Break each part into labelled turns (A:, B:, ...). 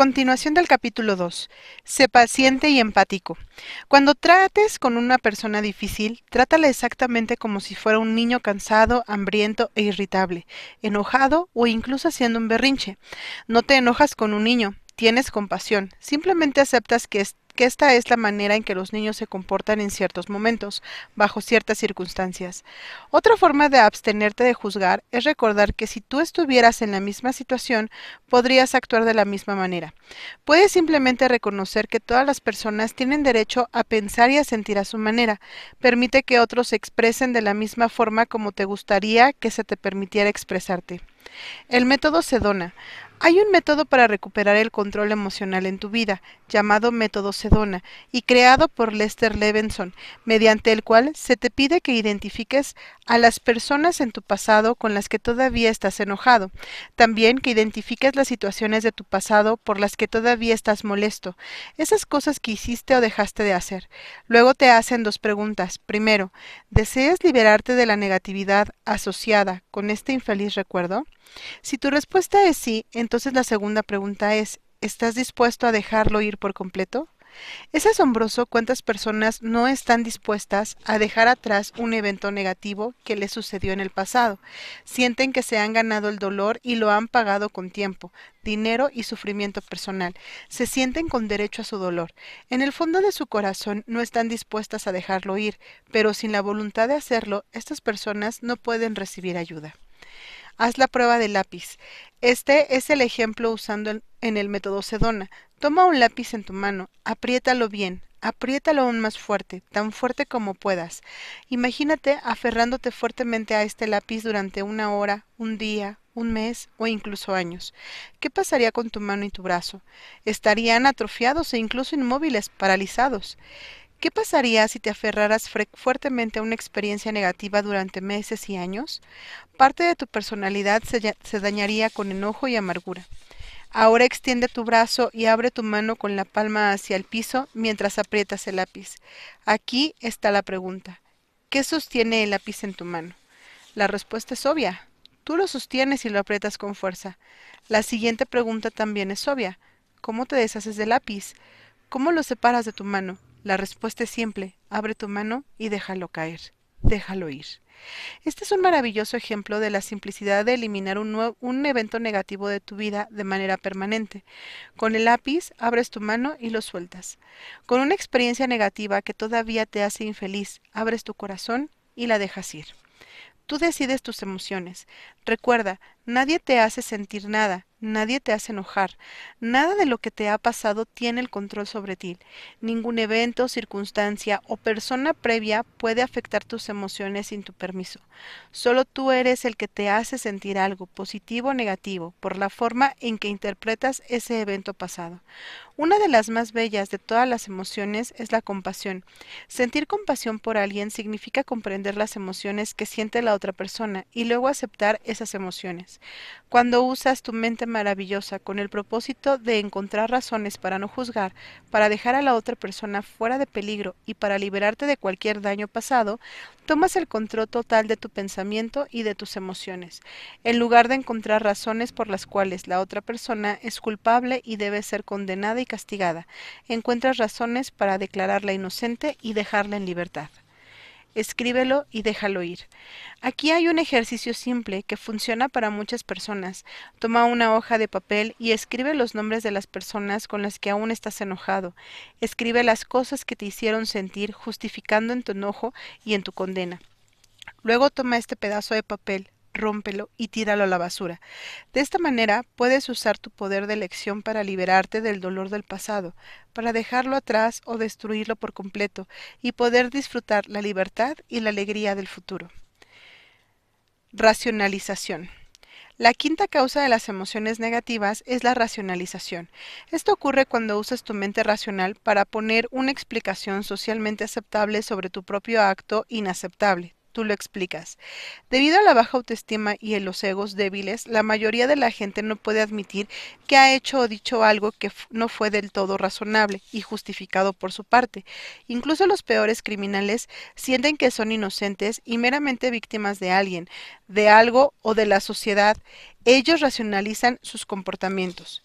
A: Continuación del capítulo 2. Sé paciente y empático. Cuando trates con una persona difícil, trátala exactamente como si fuera un niño cansado, hambriento e irritable, enojado o incluso haciendo un berrinche. No te enojas con un niño, tienes compasión, simplemente aceptas que, esta es la manera en que los niños se comportan en ciertos momentos, bajo ciertas circunstancias. Otra forma de abstenerte de juzgar es recordar que si tú estuvieras en la misma situación, podrías actuar de la misma manera. Puedes simplemente reconocer que todas las personas tienen derecho a pensar y a sentir a su manera. Permite que otros se expresen de la misma forma como te gustaría que se te permitiera expresarte. El método Sedona. Hay un método para recuperar el control emocional en tu vida, llamado método Sedona, y creado por Lester Levenson, mediante el cual se te pide que identifiques a las personas en tu pasado con las que todavía estás enojado, también que identifiques las situaciones de tu pasado por las que todavía estás molesto, esas cosas que hiciste o dejaste de hacer. Luego te hacen dos preguntas. Primero, ¿deseas liberarte de la negatividad asociada con este infeliz recuerdo? Si tu respuesta es sí, entonces la segunda pregunta es, ¿estás dispuesto a dejarlo ir por completo? Es asombroso cuántas personas no están dispuestas a dejar atrás un evento negativo que les sucedió en el pasado. Sienten que se han ganado el dolor y lo han pagado con tiempo, dinero y sufrimiento personal. Se sienten con derecho a su dolor. En el fondo de su corazón no están dispuestas a dejarlo ir, pero sin la voluntad de hacerlo, estas personas no pueden recibir ayuda. Haz la prueba de lápiz. Este es el ejemplo usando en el método Sedona. Toma un lápiz en tu mano, apriétalo bien, apriétalo aún más fuerte, tan fuerte como puedas. Imagínate aferrándote fuertemente a este lápiz durante una hora, un día, un mes o incluso años. ¿Qué pasaría con tu mano y tu brazo? Estarían atrofiados e incluso inmóviles, paralizados. ¿Qué pasaría si te aferraras fuertemente a una experiencia negativa durante meses y años? Parte de tu personalidad se, dañaría con enojo y amargura. Ahora extiende tu brazo y abre tu mano con la palma hacia el piso mientras aprietas el lápiz. Aquí está la pregunta. ¿Qué sostiene el lápiz en tu mano? La respuesta es obvia. Tú lo sostienes y lo aprietas con fuerza. La siguiente pregunta también es obvia. ¿Cómo te deshaces del lápiz? ¿Cómo lo separas de tu mano? La respuesta es simple, abre tu mano y déjalo caer, déjalo ir. Este es un maravilloso ejemplo de la simplicidad de eliminar un, un, evento negativo de tu vida de manera permanente. Con el lápiz abres tu mano y lo sueltas. Con una experiencia negativa que todavía te hace infeliz, abres tu corazón y la dejas ir. Tú decides tus emociones. Recuerda, nadie te hace sentir nada, Nadie te hace enojar. Nada de lo que te ha pasado tiene el control sobre ti. Ningún evento, circunstancia o persona previa puede afectar tus emociones sin tu permiso. Solo tú eres el que te hace sentir algo, positivo o negativo, por la forma en que interpretas ese evento pasado. Una de las más bellas de todas las emociones es la compasión. Sentir compasión por alguien significa comprender las emociones que siente la otra persona y luego aceptar esas emociones. Cuando usas tu mente maravillosa con el propósito de encontrar razones para no juzgar, para dejar a la otra persona fuera de peligro y para liberarte de cualquier daño pasado, tomas el control total de tu pensamiento y de tus emociones, en lugar de encontrar razones por las cuales la otra persona es culpable y debe ser condenada y castigada. Encuentras razones para declararla inocente y dejarla en libertad escríbelo y déjalo ir. Aquí hay un ejercicio simple que funciona para muchas personas. Toma una hoja de papel y escribe los nombres de las personas con las que aún estás enojado. Escribe las cosas que te hicieron sentir justificando en tu enojo y en tu condena. Luego toma este pedazo de papel, rómpelo y tíralo a la basura. De esta manera puedes usar tu poder de elección para liberarte del dolor del pasado, para dejarlo atrás o destruirlo por completo y poder disfrutar la libertad y la alegría del futuro. Racionalización. La quinta causa de las emociones negativas es la racionalización. Esto ocurre cuando usas tu mente racional para poner una explicación socialmente aceptable sobre tu propio acto inaceptable, tú lo explicas. Debido a la baja autoestima y a los egos débiles, la mayoría de la gente no puede admitir que ha hecho o dicho algo que no fue del todo razonable y justificado por su parte. Incluso los peores criminales sienten que son inocentes y meramente víctimas de alguien, de algo o de la sociedad. Ellos racionalizan sus comportamientos.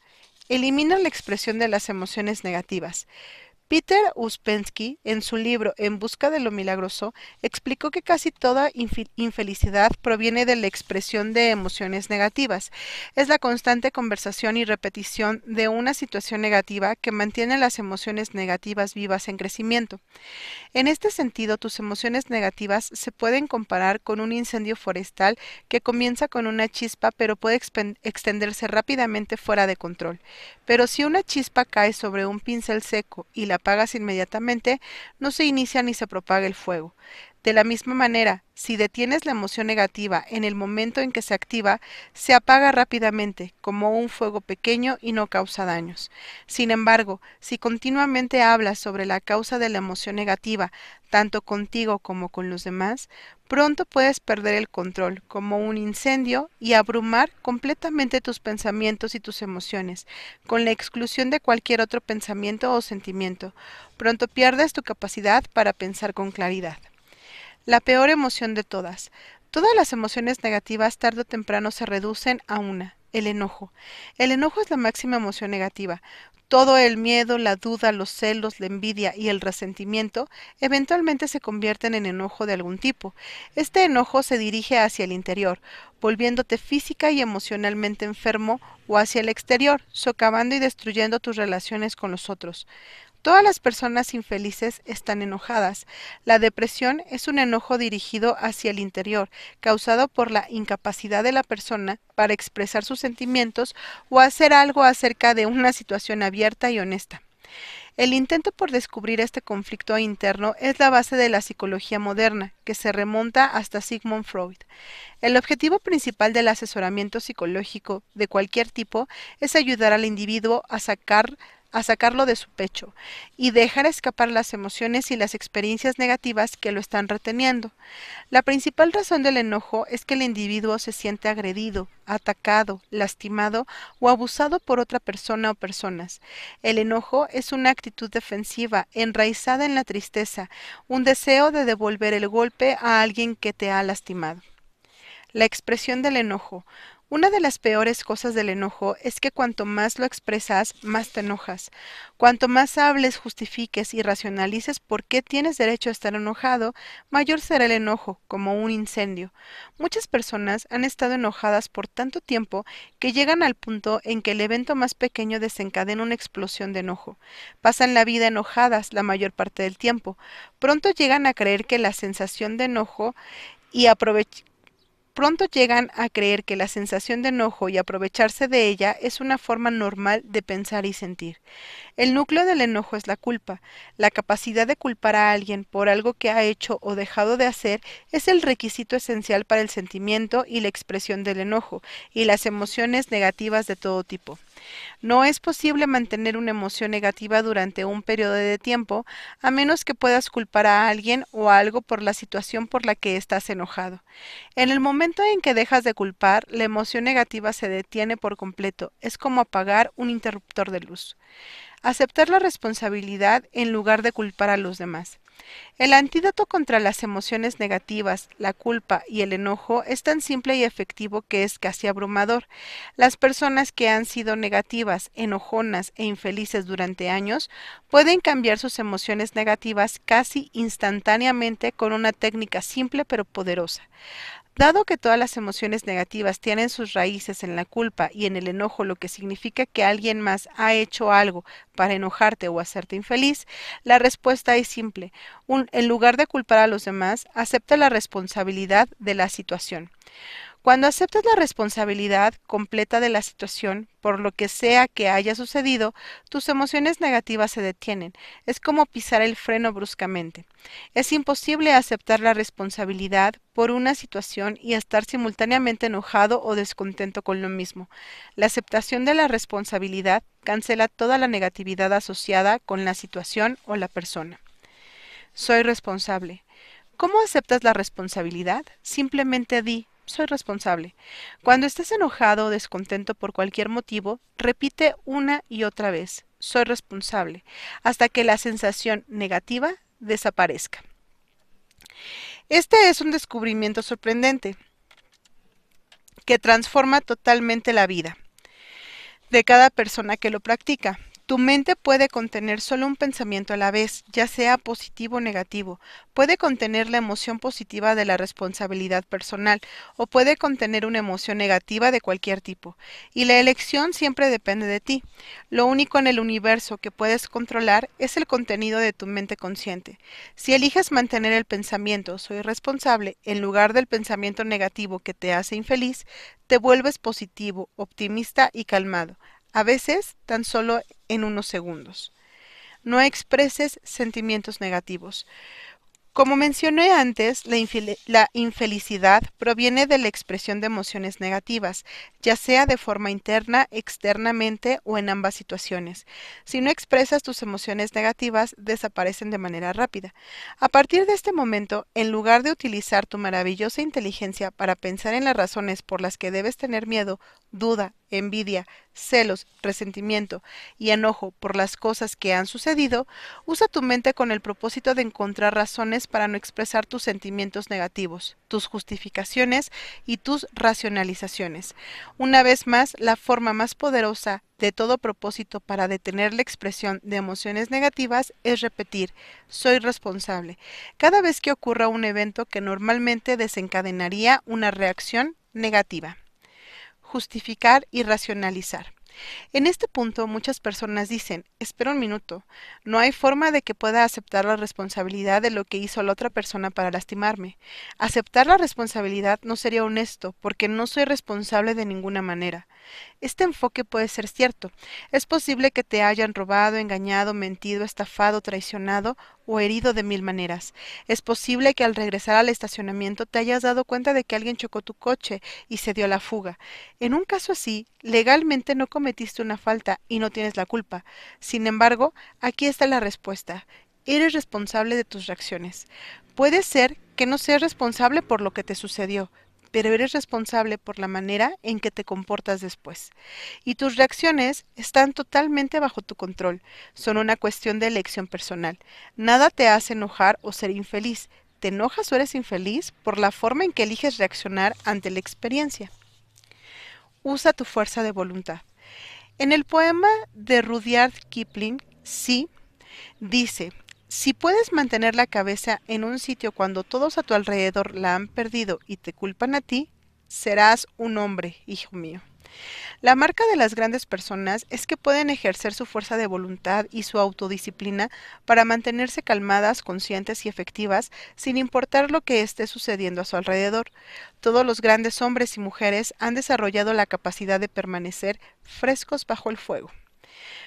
A: Elimina la expresión de las emociones negativas. Peter Uspensky, en su libro En busca de lo milagroso, explicó que casi toda infelicidad proviene de la expresión de emociones negativas. Es la constante conversación y repetición de una situación negativa que mantiene las emociones negativas vivas en crecimiento. En este sentido, tus emociones negativas se pueden comparar con un incendio forestal que comienza con una chispa pero puede extenderse rápidamente fuera de control. Pero si una chispa cae sobre un pincel seco y la apagas inmediatamente, no se inicia ni se propaga el fuego. De la misma manera, si detienes la emoción negativa en el momento en que se activa, se apaga rápidamente, como un fuego pequeño y no causa daños. Sin embargo, si continuamente hablas sobre la causa de la emoción negativa, tanto contigo como con los demás, pronto puedes perder el control, como un incendio, y abrumar completamente tus pensamientos y tus emociones, con la exclusión de cualquier otro pensamiento o sentimiento. Pronto pierdes tu capacidad para pensar con claridad. La peor emoción de todas. Todas las emociones negativas tarde o temprano se reducen a una, el enojo. El enojo es la máxima emoción negativa. Todo el miedo, la duda, los celos, la envidia y el resentimiento eventualmente se convierten en enojo de algún tipo. Este enojo se dirige hacia el interior, volviéndote física y emocionalmente enfermo o hacia el exterior, socavando y destruyendo tus relaciones con los otros. Todas las personas infelices están enojadas. La depresión es un enojo dirigido hacia el interior, causado por la incapacidad de la persona para expresar sus sentimientos o hacer algo acerca de una situación abierta y honesta. El intento por descubrir este conflicto interno es la base de la psicología moderna, que se remonta hasta Sigmund Freud. El objetivo principal del asesoramiento psicológico de cualquier tipo es ayudar al individuo a sacar a sacarlo de su pecho y dejar escapar las emociones y las experiencias negativas que lo están reteniendo. La principal razón del enojo es que el individuo se siente agredido, atacado, lastimado o abusado por otra persona o personas. El enojo es una actitud defensiva, enraizada en la tristeza, un deseo de devolver el golpe a alguien que te ha lastimado. La expresión del enojo. Una de las peores cosas del enojo es que cuanto más lo expresas, más te enojas. Cuanto más hables, justifiques y racionalices por qué tienes derecho a estar enojado, mayor será el enojo, como un incendio. Muchas personas han estado enojadas por tanto tiempo que llegan al punto en que el evento más pequeño desencadena una explosión de enojo. Pasan la vida enojadas la mayor parte del tiempo. Pronto llegan a creer que la sensación de enojo y aprovechar pronto llegan a creer que la sensación de enojo y aprovecharse de ella es una forma normal de pensar y sentir. El núcleo del enojo es la culpa. La capacidad de culpar a alguien por algo que ha hecho o dejado de hacer es el requisito esencial para el sentimiento y la expresión del enojo y las emociones negativas de todo tipo. No es posible mantener una emoción negativa durante un periodo de tiempo a menos que puedas culpar a alguien o algo por la situación por la que estás enojado. En el momento en que dejas de culpar, la emoción negativa se detiene por completo. Es como apagar un interruptor de luz. Aceptar la responsabilidad en lugar de culpar a los demás. El antídoto contra las emociones negativas, la culpa y el enojo es tan simple y efectivo que es casi abrumador. Las personas que han sido negativas, enojonas e infelices durante años pueden cambiar sus emociones negativas casi instantáneamente con una técnica simple pero poderosa. Dado que todas las emociones negativas tienen sus raíces en la culpa y en el enojo, lo que significa que alguien más ha hecho algo para enojarte o hacerte infeliz, la respuesta es simple. En lugar de culpar a los demás, acepta la responsabilidad de la situación. Cuando aceptas la responsabilidad completa de la situación, por lo que sea que haya sucedido, tus emociones negativas se detienen. Es como pisar el freno bruscamente. Es imposible aceptar la responsabilidad por una situación y estar simultáneamente enojado o descontento con lo mismo. La aceptación de la responsabilidad cancela toda la negatividad asociada con la situación o la persona. Soy responsable. ¿Cómo aceptas la responsabilidad? Simplemente di soy responsable. Cuando estés enojado o descontento por cualquier motivo, repite una y otra vez, soy responsable, hasta que la sensación negativa desaparezca. Este es un descubrimiento sorprendente que transforma totalmente la vida. de cada persona que lo practica. Tu mente puede contener solo un pensamiento a la vez, ya sea positivo o negativo. Puede contener la emoción positiva de la responsabilidad personal o puede contener una emoción negativa de cualquier tipo. Y la elección siempre depende de ti. Lo único en el universo que puedes controlar es el contenido de tu mente consciente. Si eliges mantener el pensamiento soy responsable en lugar del pensamiento negativo que te hace infeliz, te vuelves positivo, optimista y calmado a veces tan solo en unos segundos. No expreses sentimientos negativos. Como mencioné antes, la, infelicidad proviene de la expresión de emociones negativas, ya sea de forma interna, externamente o en ambas situaciones. Si no expresas tus emociones negativas, desaparecen de manera rápida. A partir de este momento, en lugar de utilizar tu maravillosa inteligencia para pensar en las razones por las que debes tener miedo, duda, envidia, celos, resentimiento y enojo por las cosas que han sucedido, usa tu mente con el propósito de encontrar razones para no expresar tus sentimientos negativos, tus justificaciones y tus racionalizaciones. Una vez más, la forma más poderosa de todo propósito para detener la expresión de emociones negativas es repetir soy responsable cada vez que ocurra un evento que normalmente desencadenaría una reacción negativa justificar y racionalizar. En este punto muchas personas dicen, espera un minuto, no hay forma de que pueda aceptar la responsabilidad de lo que hizo la otra persona para lastimarme. Aceptar la responsabilidad no sería honesto, porque no soy responsable de ninguna manera. Este enfoque puede ser cierto. Es posible que te hayan robado, engañado, mentido, estafado, traicionado o herido de mil maneras. Es posible que al regresar al estacionamiento te hayas dado cuenta de que alguien chocó tu coche y se dio la fuga. En un caso así, legalmente no cometiste una falta y no tienes la culpa. Sin embargo, aquí está la respuesta. Eres responsable de tus reacciones. Puede ser que no seas responsable por lo que te sucedió, pero eres responsable por la manera en que te comportas después. Y tus reacciones están totalmente bajo tu control, son una cuestión de elección personal. Nada te hace enojar o ser infeliz. Te enojas o eres infeliz por la forma en que eliges reaccionar ante la experiencia. Usa tu fuerza de voluntad. En el poema de Rudyard Kipling, sí, dice, si puedes mantener la cabeza en un sitio cuando todos a tu alrededor la han perdido y te culpan a ti, serás un hombre, hijo mío. La marca de las grandes personas es que pueden ejercer su fuerza de voluntad y su autodisciplina para mantenerse calmadas, conscientes y efectivas sin importar lo que esté sucediendo a su alrededor. Todos los grandes hombres y mujeres han desarrollado la capacidad de permanecer frescos bajo el fuego.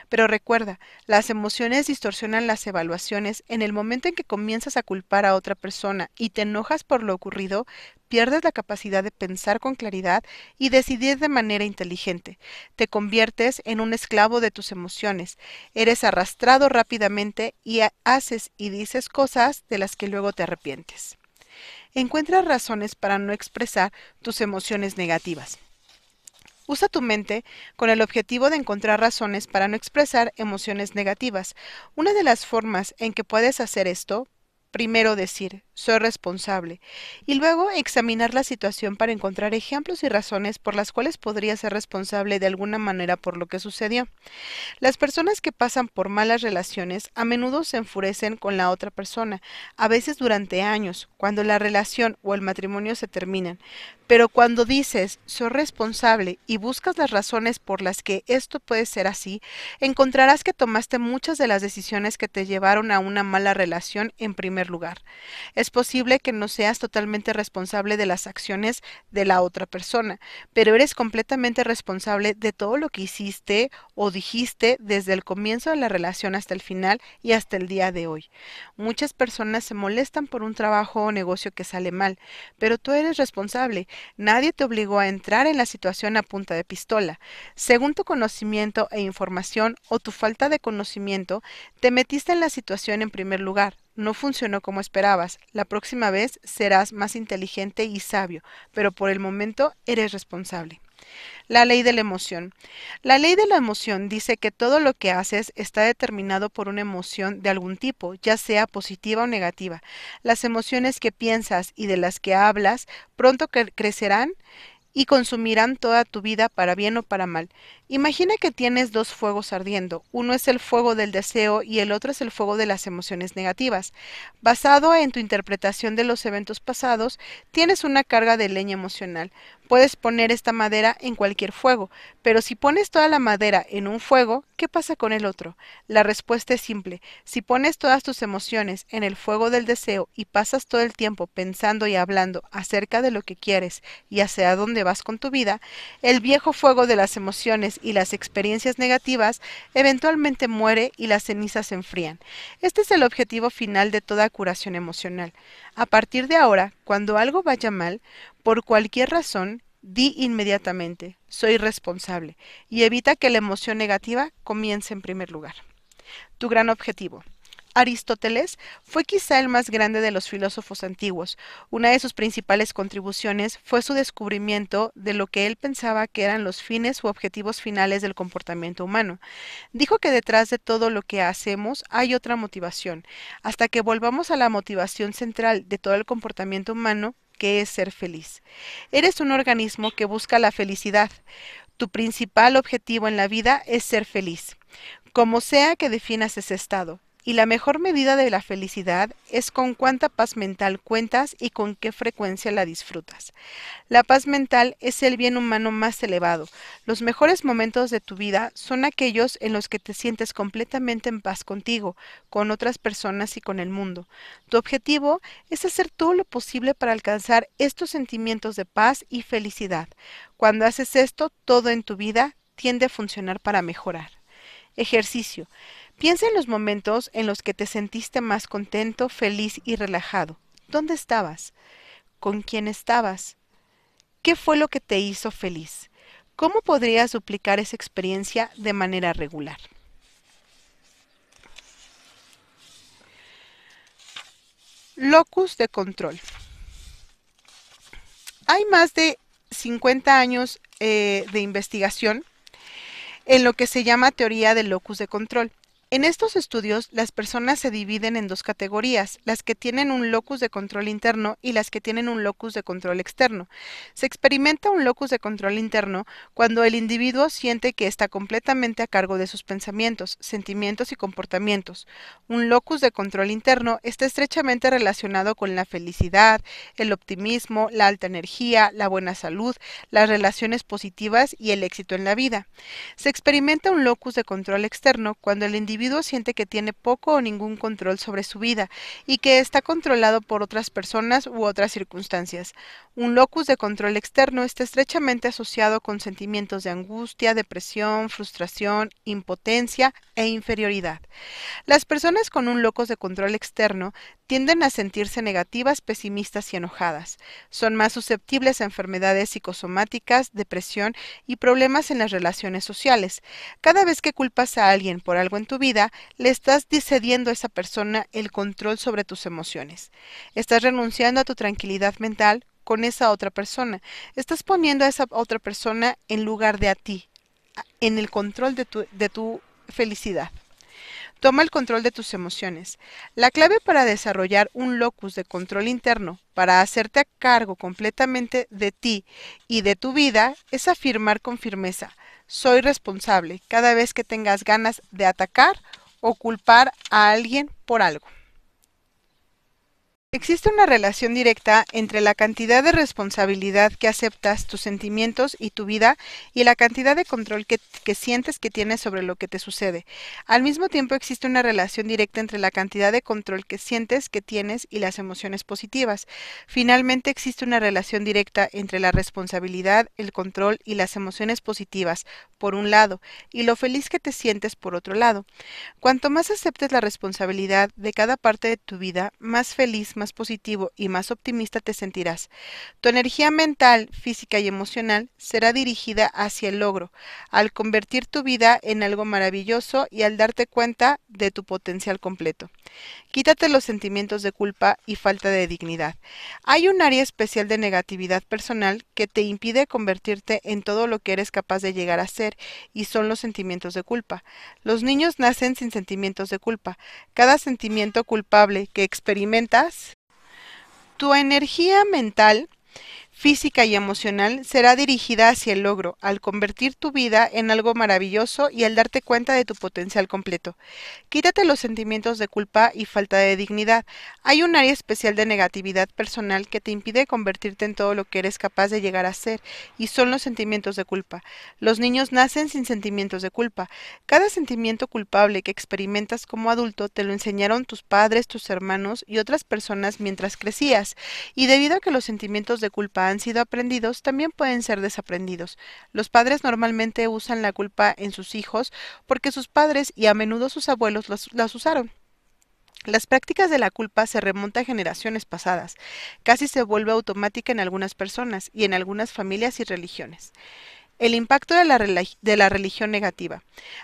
A: Pero recuerda, las emociones distorsionan las evaluaciones. En el momento en que comienzas a culpar a otra persona y te enojas por lo ocurrido, pierdes la capacidad de pensar con claridad y decidir de manera inteligente. Te conviertes en un esclavo de tus emociones. Eres arrastrado rápidamente y haces y dices cosas de las que luego te arrepientes. Encuentra razones para no expresar tus emociones negativas. Usa tu mente con el objetivo de encontrar razones para no expresar emociones negativas. Una de las formas en que puedes hacer esto, primero decir, soy responsable, y luego examinar la situación para encontrar ejemplos y razones por las cuales podría ser responsable de alguna manera por lo que sucedió. Las personas que pasan por malas relaciones a menudo se enfurecen con la otra persona, a veces durante años, cuando la relación o el matrimonio se terminan. Pero cuando dices soy responsable y buscas las razones por las que esto puede ser así, encontrarás que tomaste muchas de las decisiones que te llevaron a una mala relación en primer lugar. Es posible que no seas totalmente responsable de las acciones de la otra persona, pero eres completamente responsable de todo lo que hiciste o dijiste desde el comienzo de la relación hasta el final y hasta el día de hoy. Muchas personas se molestan por un trabajo o negocio que sale mal, pero tú eres responsable. Nadie te obligó a entrar en la situación a punta de pistola. Según tu conocimiento e información o tu falta de conocimiento, te metiste en la situación en primer lugar no funcionó como esperabas. La próxima vez serás más inteligente y sabio, pero por el momento eres responsable. La ley de la emoción. La ley de la emoción dice que todo lo que haces está determinado por una emoción de algún tipo, ya sea positiva o negativa. Las emociones que piensas y de las que hablas pronto crecerán y consumirán toda tu vida para bien o para mal. Imagina que tienes dos fuegos ardiendo. Uno es el fuego del deseo y el otro es el fuego de las emociones negativas. Basado en tu interpretación de los eventos pasados, tienes una carga de leña emocional. Puedes poner esta madera en cualquier fuego, pero si pones toda la madera en un fuego, ¿qué pasa con el otro? La respuesta es simple. Si pones todas tus emociones en el fuego del deseo y pasas todo el tiempo pensando y hablando acerca de lo que quieres y hacia dónde vas con tu vida, el viejo fuego de las emociones y las experiencias negativas eventualmente muere y las cenizas se enfrían. Este es el objetivo final de toda curación emocional. A partir de ahora, cuando algo vaya mal, por cualquier razón, di inmediatamente, soy responsable, y evita que la emoción negativa comience en primer lugar. Tu gran objetivo. Aristóteles fue quizá el más grande de los filósofos antiguos. Una de sus principales contribuciones fue su descubrimiento de lo que él pensaba que eran los fines u objetivos finales del comportamiento humano. Dijo que detrás de todo lo que hacemos hay otra motivación. Hasta que volvamos a la motivación central de todo el comportamiento humano, que es ser feliz. Eres un organismo que busca la felicidad. Tu principal objetivo en la vida es ser feliz. Como sea que definas ese estado, y la mejor medida de la felicidad es con cuánta paz mental cuentas y con qué frecuencia la disfrutas. La paz mental es el bien humano más elevado. Los mejores momentos de tu vida son aquellos en los que te sientes completamente en paz contigo, con otras personas y con el mundo. Tu objetivo es hacer todo lo posible para alcanzar estos sentimientos de paz y felicidad. Cuando haces esto, todo en tu vida tiende a funcionar para mejorar. Ejercicio. Piensa en los momentos en los que te sentiste más contento, feliz y relajado. ¿Dónde estabas? ¿Con quién estabas? ¿Qué fue lo que te hizo feliz? ¿Cómo podrías duplicar esa experiencia de manera regular? Locus de control. Hay más de 50 años eh, de investigación en lo que se llama teoría del locus de control. En estos estudios, las personas se dividen en dos categorías, las que tienen un locus de control interno y las que tienen un locus de control externo. Se experimenta un locus de control interno cuando el individuo siente que está completamente a cargo de sus pensamientos, sentimientos y comportamientos. Un locus de control interno está estrechamente relacionado con la felicidad, el optimismo, la alta energía, la buena salud, las relaciones positivas y el éxito en la vida. Se experimenta un locus de control externo cuando el individuo siente que tiene poco o ningún control sobre su vida y que está controlado por otras personas u otras circunstancias. Un locus de control externo está estrechamente asociado con sentimientos de angustia, depresión, frustración, impotencia e inferioridad. Las personas con un locus de control externo tienden a sentirse negativas, pesimistas y enojadas. Son más susceptibles a enfermedades psicosomáticas, depresión y problemas en las relaciones sociales. Cada vez que culpas a alguien por algo en tu vida, le estás cediendo a esa persona el control sobre tus emociones. Estás renunciando a tu tranquilidad mental con esa otra persona. Estás poniendo a esa otra persona en lugar de a ti, en el control de tu, de tu felicidad. Toma el control de tus emociones. La clave para desarrollar un locus de control interno, para hacerte a cargo completamente de ti y de tu vida, es afirmar con firmeza, soy responsable cada vez que tengas ganas de atacar o culpar a alguien por algo. Existe una relación directa entre la cantidad de responsabilidad que aceptas, tus sentimientos y tu vida y la cantidad de control que, sientes que tienes sobre lo que te sucede. Al mismo tiempo existe una relación directa entre la cantidad de control que sientes que tienes y las emociones positivas. Finalmente existe una relación directa entre la responsabilidad, el control y las emociones positivas, por un lado, y lo feliz que te sientes por otro lado. Cuanto más aceptes la responsabilidad de cada parte de tu vida, más feliz, más positivo y más optimista te sentirás. Tu energía mental, física y emocional será dirigida hacia el logro, al convertir tu vida en algo maravilloso y al darte cuenta de tu potencial completo. Quítate los sentimientos de culpa y falta de dignidad. Hay un área especial de negatividad personal que te impide convertirte en todo lo que eres capaz de llegar a ser y son los sentimientos de culpa. Los niños nacen sin sentimientos de culpa. Cada sentimiento culpable que experimentas tu energía mental, física y emocional será dirigida hacia el logro, al convertir tu vida en algo maravilloso y al darte cuenta de tu potencial completo. Quítate los sentimientos de culpa y falta de dignidad. Hay un área especial de negatividad personal que te impide convertirte en todo lo que eres capaz de llegar a ser, y son los sentimientos de culpa. Los niños nacen sin sentimientos de culpa. Cada sentimiento culpable que experimentas como adulto te lo enseñaron tus padres, tus hermanos y otras personas mientras crecías, y debido a que los sentimientos de culpa han sido aprendidos, también pueden ser desaprendidos. Los padres normalmente usan la culpa en sus hijos porque sus padres y a menudo sus abuelos las usaron. Las prácticas de la culpa se remontan a generaciones pasadas, casi se vuelve automática en algunas personas y en algunas familias y religiones. El impacto de la, de la, religión negativa.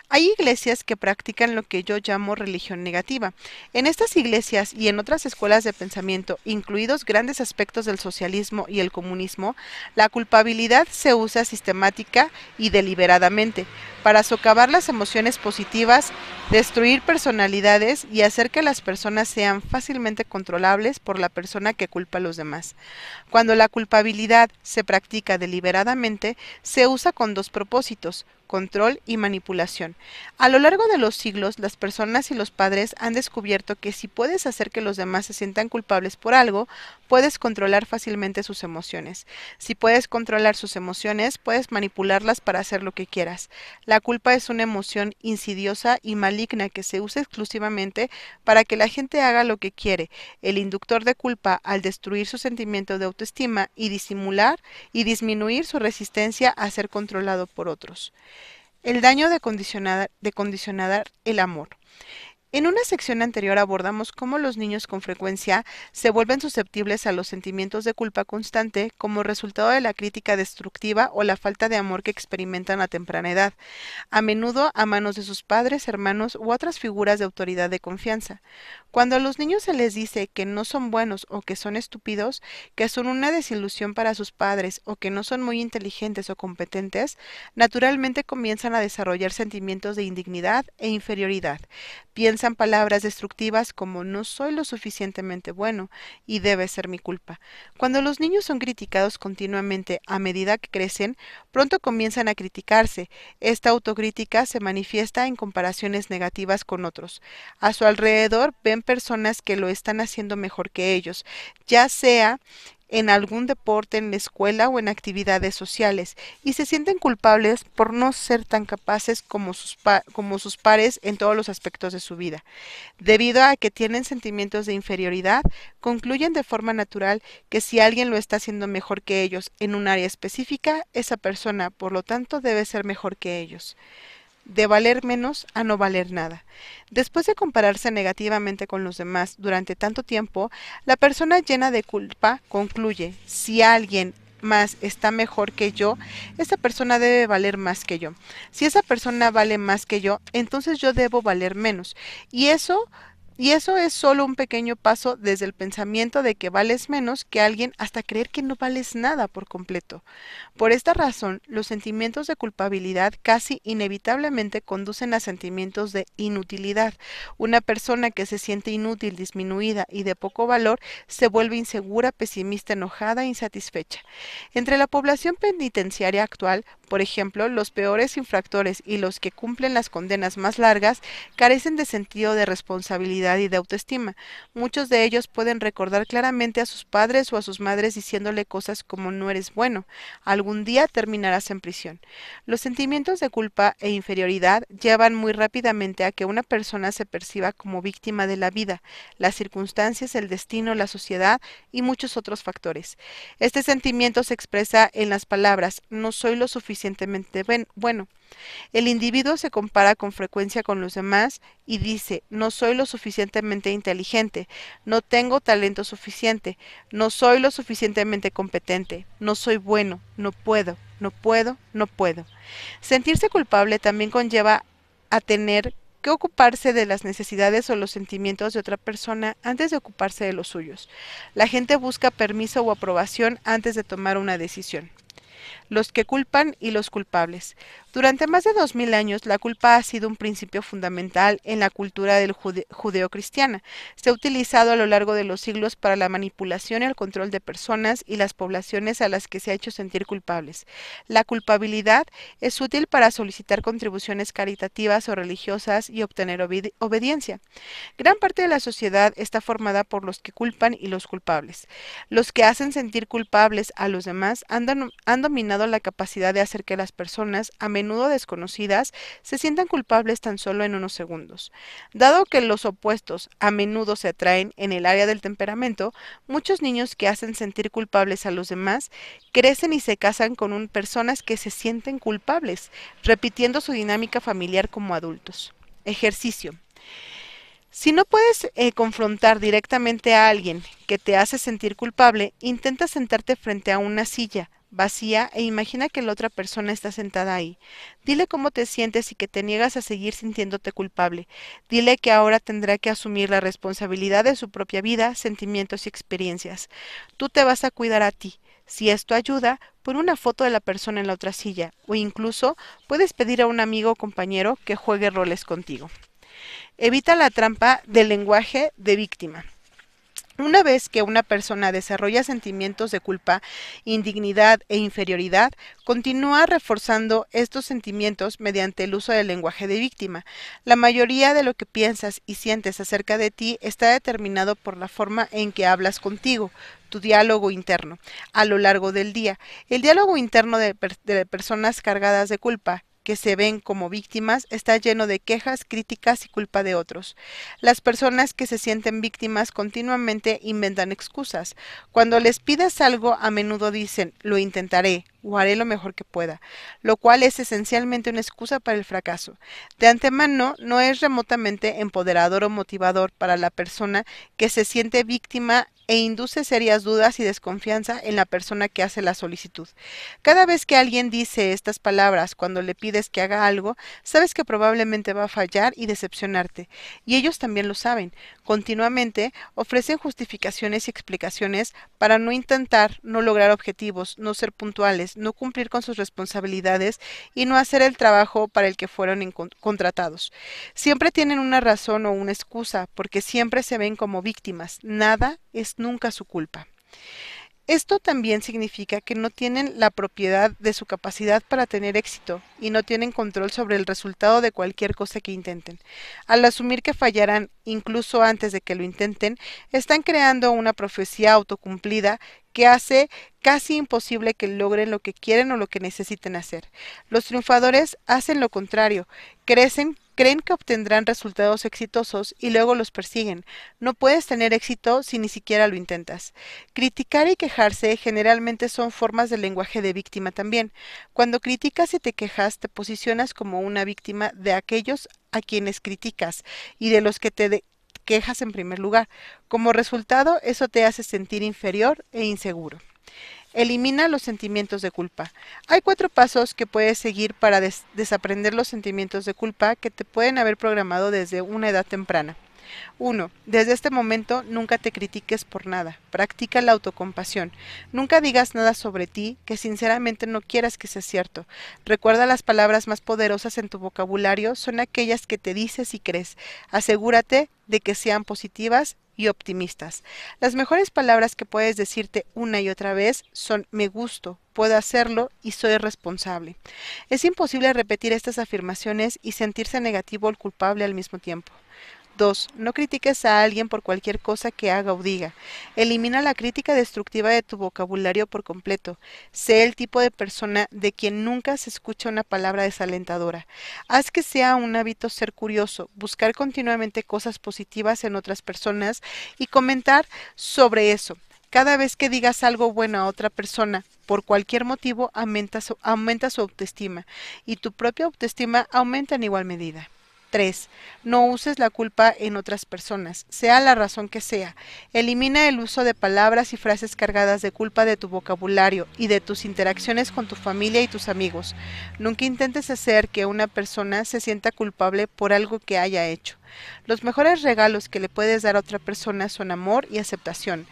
A: Hay iglesias que practican lo que yo llamo religión negativa. En estas iglesias y en otras escuelas de pensamiento, incluidos grandes aspectos del socialismo y el comunismo, la culpabilidad se usa sistemática y deliberadamente para socavar las emociones positivas, destruir personalidades y hacer que las personas sean fácilmente controlables por la persona que culpa a los demás. Cuando la culpabilidad se practica deliberadamente, se usa con dos propósitos, control y manipulación. A lo largo de los siglos, las personas y los padres han descubierto que si puedes hacer que los demás se sientan culpables por algo, puedes controlar fácilmente sus emociones. Si puedes controlar sus emociones, puedes manipularlas para hacer lo que quieras. La culpa es una emoción insidiosa y maligna que se usa exclusivamente para que la gente haga lo que quiere. El inductor de culpa, al destruir su sentimiento de autoestima y disimular y disminuir su resistencia a ser controlado por otros. El daño de condicionar, el amor. En una sección anterior abordamos cómo los niños con frecuencia se vuelven susceptibles a los sentimientos de culpa constante como resultado de la crítica destructiva o la falta de amor que experimentan a temprana edad, a menudo a manos de sus padres, hermanos u otras figuras de autoridad de confianza. Cuando a los niños se les dice que no son buenos o que son estúpidos, que son una desilusión para sus padres o que no son muy inteligentes o competentes, naturalmente comienzan a desarrollar sentimientos de indignidad e inferioridad. Piensan palabras destructivas como no soy lo suficientemente bueno y debe ser mi culpa. Cuando los niños son criticados continuamente a medida que crecen, pronto comienzan a criticarse. Esta autocrítica se manifiesta en comparaciones negativas con otros. A su alrededor ven personas que lo están haciendo mejor que ellos, ya sea en algún deporte, en la escuela o en actividades sociales, y se sienten culpables por no ser tan capaces como sus, como sus pares en todos los aspectos de su vida. Debido a que tienen sentimientos de inferioridad, concluyen de forma natural que si alguien lo está haciendo mejor que ellos en un área específica, esa persona, por lo tanto, debe ser mejor que ellos de valer menos a no valer nada. Después de compararse negativamente con los demás durante tanto tiempo, la persona llena de culpa concluye, si alguien más está mejor que yo, esa persona debe valer más que yo. Si esa persona vale más que yo, entonces yo debo valer menos. Y eso y eso es solo un pequeño paso desde el pensamiento de que vales menos que alguien hasta creer que no vales nada por completo. Por esta razón, los sentimientos de culpabilidad casi inevitablemente conducen a sentimientos de inutilidad. Una persona que se siente inútil, disminuida y de poco valor se vuelve insegura, pesimista, enojada e insatisfecha. Entre la población penitenciaria actual, por ejemplo, los peores infractores y los que cumplen las condenas más largas carecen de sentido de responsabilidad y de autoestima. Muchos de ellos pueden recordar claramente a sus padres o a sus madres diciéndole cosas como no eres bueno, algún día terminarás en prisión. Los sentimientos de culpa e inferioridad llevan muy rápidamente a que una persona se perciba como víctima de la vida, las circunstancias, el destino, la sociedad y muchos otros factores. Este sentimiento se expresa en las palabras no soy lo suficiente suficientemente bueno. El individuo se compara con frecuencia con los demás y dice, no soy lo suficientemente inteligente, no tengo talento suficiente, no soy lo suficientemente competente, no soy bueno, no puedo, no puedo, no puedo. Sentirse culpable también conlleva a tener que ocuparse de las necesidades o los sentimientos de otra persona antes de ocuparse de los suyos. La gente busca permiso o aprobación antes de tomar una decisión. los que culpan y los culpables. Durante más de dos mil años, la culpa ha sido un principio fundamental en la cultura del judeocristiana. Se ha utilizado a lo largo de los siglos para la manipulación y el control de personas y las poblaciones a las que se ha hecho sentir culpables. La culpabilidad es útil para solicitar contribuciones caritativas o religiosas y obtener obediencia. Gran parte de la sociedad está formada por los que culpan y los culpables. Los que hacen sentir culpables a los demás han, han dominado la capacidad de hacer que las personas, a menudo desconocidas, se sientan culpables tan solo en unos segundos. Dado que los opuestos a menudo se atraen en el área del temperamento, muchos niños que hacen sentir culpables a los demás crecen y se casan con personas que se sienten culpables, repitiendo su dinámica familiar como adultos. Ejercicio. Si no puedes eh, confrontar directamente a alguien que te hace sentir culpable, intenta sentarte frente a una silla vacía e imagina que la otra persona está sentada ahí. Dile cómo te sientes y que te niegas a seguir sintiéndote culpable. Dile que ahora tendrá que asumir la responsabilidad de su propia vida, sentimientos y experiencias. Tú te vas a cuidar a ti. Si esto ayuda, pon una foto de la persona en la otra silla o incluso puedes pedir a un amigo o compañero que juegue roles contigo. Evita la trampa del lenguaje de víctima. Una vez que una persona desarrolla sentimientos de culpa, indignidad e inferioridad, continúa reforzando estos sentimientos mediante el uso del lenguaje de víctima. La mayoría de lo que piensas y sientes acerca de ti está determinado por la forma en que hablas contigo, tu diálogo interno, a lo largo del día. El diálogo interno de, personas cargadas de culpa que se ven como víctimas está lleno de quejas, críticas y culpa de otros. Las personas que se sienten víctimas continuamente inventan excusas. Cuando les pides algo, a menudo dicen, lo intentaré, o haré lo mejor que pueda, lo cual es esencialmente una excusa para el fracaso. De antemano, no es remotamente empoderador o motivador para la persona que se siente víctima e induce serias dudas y desconfianza en la persona que hace la solicitud. Cada vez que alguien dice estas palabras cuando le pides que haga algo, sabes que probablemente va a fallar y decepcionarte, y ellos también lo saben. Continuamente ofrecen justificaciones y explicaciones para no intentar, no lograr objetivos, no ser puntuales, no cumplir con sus responsabilidades y no hacer el trabajo para el que fueron contratados. Siempre tienen una razón o una excusa, porque siempre se ven como víctimas. Nada es nunca su culpa. Esto también significa que no tienen la propiedad de su capacidad para tener éxito y no tienen control sobre el resultado de cualquier cosa que intenten. Al asumir que fallarán incluso antes de que lo intenten, están creando una profecía autocumplida que hace casi imposible que logren lo que quieren o lo que necesiten hacer. Los triunfadores hacen lo contrario, crecen, creen que obtendrán resultados exitosos y luego los persiguen. No puedes tener éxito si ni siquiera lo intentas. Criticar y quejarse generalmente son formas de lenguaje de víctima también. Cuando criticas y te quejas, te posicionas como una víctima de aquellos a quienes criticas y de los que te quejas en primer lugar. Como resultado, eso te hace sentir inferior e inseguro. Elimina los sentimientos de culpa. Hay cuatro pasos que puedes seguir para desaprender los sentimientos de culpa que te pueden haber programado desde una edad temprana. 1. Desde este momento nunca te critiques por nada. Practica la autocompasión. Nunca digas nada sobre ti que sinceramente no quieras que sea cierto. Recuerda las palabras más poderosas en tu vocabulario son aquellas que te dices y crees. Asegúrate de que sean positivas y optimistas. Las mejores palabras que puedes decirte una y otra vez son me gusto, puedo hacerlo y soy responsable. Es imposible repetir estas afirmaciones y sentirse negativo o culpable al mismo tiempo. 2. No critiques a alguien por cualquier cosa que haga o diga. Elimina la crítica destructiva de tu vocabulario por completo. Sé el tipo de persona de quien nunca se escucha una palabra desalentadora. Haz que sea un hábito ser curioso, buscar continuamente cosas positivas en otras personas y comentar sobre eso. Cada vez que digas algo bueno a otra persona, por cualquier motivo, aumenta su, aumenta su autoestima y tu propia autoestima aumenta en igual medida. 3. No uses la culpa en otras personas, sea la razón que sea. Elimina el uso de palabras y frases cargadas de culpa de tu vocabulario y de tus interacciones con tu familia y tus amigos. Nunca intentes hacer que una persona se sienta culpable por algo que haya hecho. Los mejores regalos que le puedes dar a otra persona son amor y aceptación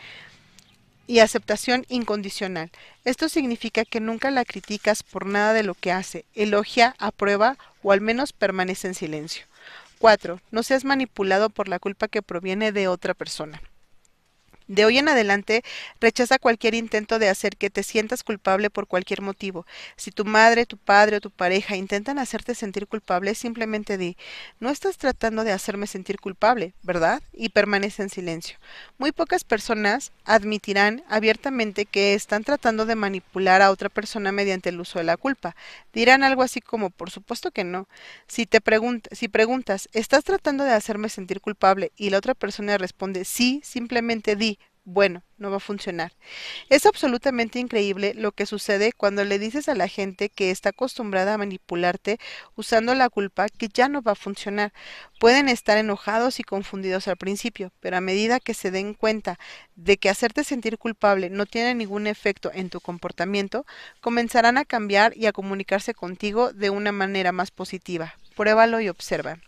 A: y aceptación incondicional. Esto significa que nunca la criticas por nada de lo que hace, elogia, aprueba o al menos permanece en silencio. 4. No seas manipulado por la culpa que proviene de otra persona. De hoy en adelante, rechaza cualquier intento de hacer que te sientas culpable por cualquier motivo. Si tu madre, tu padre o tu pareja intentan hacerte sentir culpable, simplemente di, no estás tratando de hacerme sentir culpable, ¿verdad? Y permanece en silencio. Muy pocas personas admitirán abiertamente que están tratando de manipular a otra persona mediante el uso de la culpa. Dirán algo así como, por supuesto que no. Si te si preguntas, ¿estás tratando de hacerme sentir culpable? y la otra persona responde sí, simplemente di, bueno, no va a funcionar. Es absolutamente increíble lo que sucede cuando le dices a la gente que está acostumbrada a manipularte usando la culpa que ya no va a funcionar. Pueden estar enojados y confundidos al principio, pero a medida que se den cuenta de que hacerte sentir culpable no tiene ningún efecto en tu comportamiento, comenzarán a cambiar y a comunicarse contigo de una manera más positiva. Pruébalo y observa.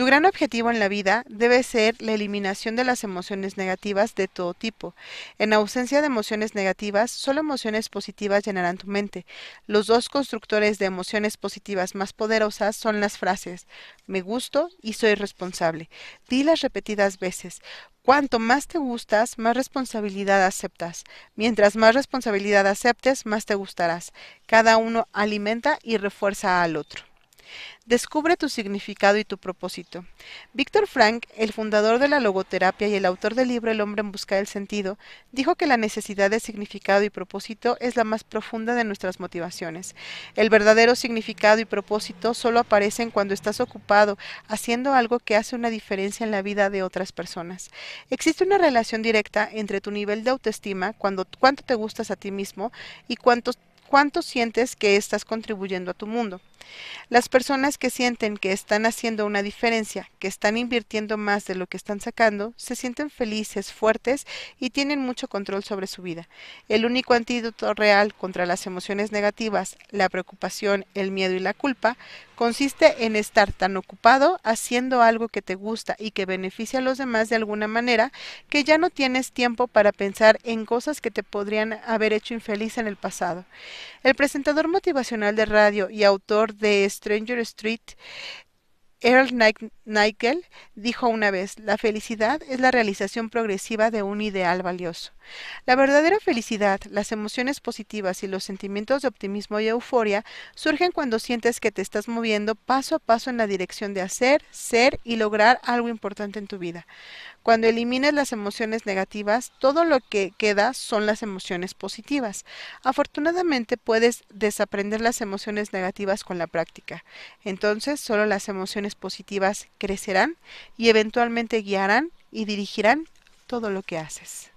A: Tu gran objetivo en la vida debe ser la eliminación de las emociones negativas de todo tipo. En ausencia de emociones negativas, solo emociones positivas llenarán tu mente. Los dos constructores de emociones positivas más poderosas son las frases me gusto y soy responsable. Dilas repetidas veces. Cuanto más te gustas, más responsabilidad aceptas. Mientras más responsabilidad aceptes, más te gustarás. Cada uno alimenta y refuerza al otro. Descubre tu significado y tu propósito. Víctor Frank, el fundador de la logoterapia y el autor del libro El hombre en busca del sentido, dijo que la necesidad de significado y propósito es la más profunda de nuestras motivaciones. El verdadero significado y propósito solo aparecen cuando estás ocupado haciendo algo que hace una diferencia en la vida de otras personas. Existe una relación directa entre tu nivel de autoestima, cuando, cuánto te gustas a ti mismo y cuánto cuánto sientes que estás contribuyendo a tu mundo. Las personas que sienten que están haciendo una diferencia, que están invirtiendo más de lo que están sacando, se sienten felices, fuertes y tienen mucho control sobre su vida. El único antídoto real contra las emociones negativas, la preocupación, el miedo y la culpa, consiste en estar tan ocupado haciendo algo que te gusta y que beneficia a los demás de alguna manera que ya no tienes tiempo para pensar en cosas que te podrían haber hecho infeliz en el pasado. El presentador motivacional de radio y autor de Stranger Street Earl Nichel dijo una vez, la felicidad es la realización progresiva de un ideal valioso. La verdadera felicidad, las emociones positivas y los sentimientos de optimismo y euforia surgen cuando sientes que te estás moviendo paso a paso en la dirección de hacer, ser y lograr algo importante en tu vida. Cuando elimines las emociones negativas, todo lo que queda son las emociones positivas. Afortunadamente puedes desaprender las emociones negativas con la práctica. Entonces solo las emociones positivas crecerán y eventualmente guiarán y dirigirán todo lo que haces.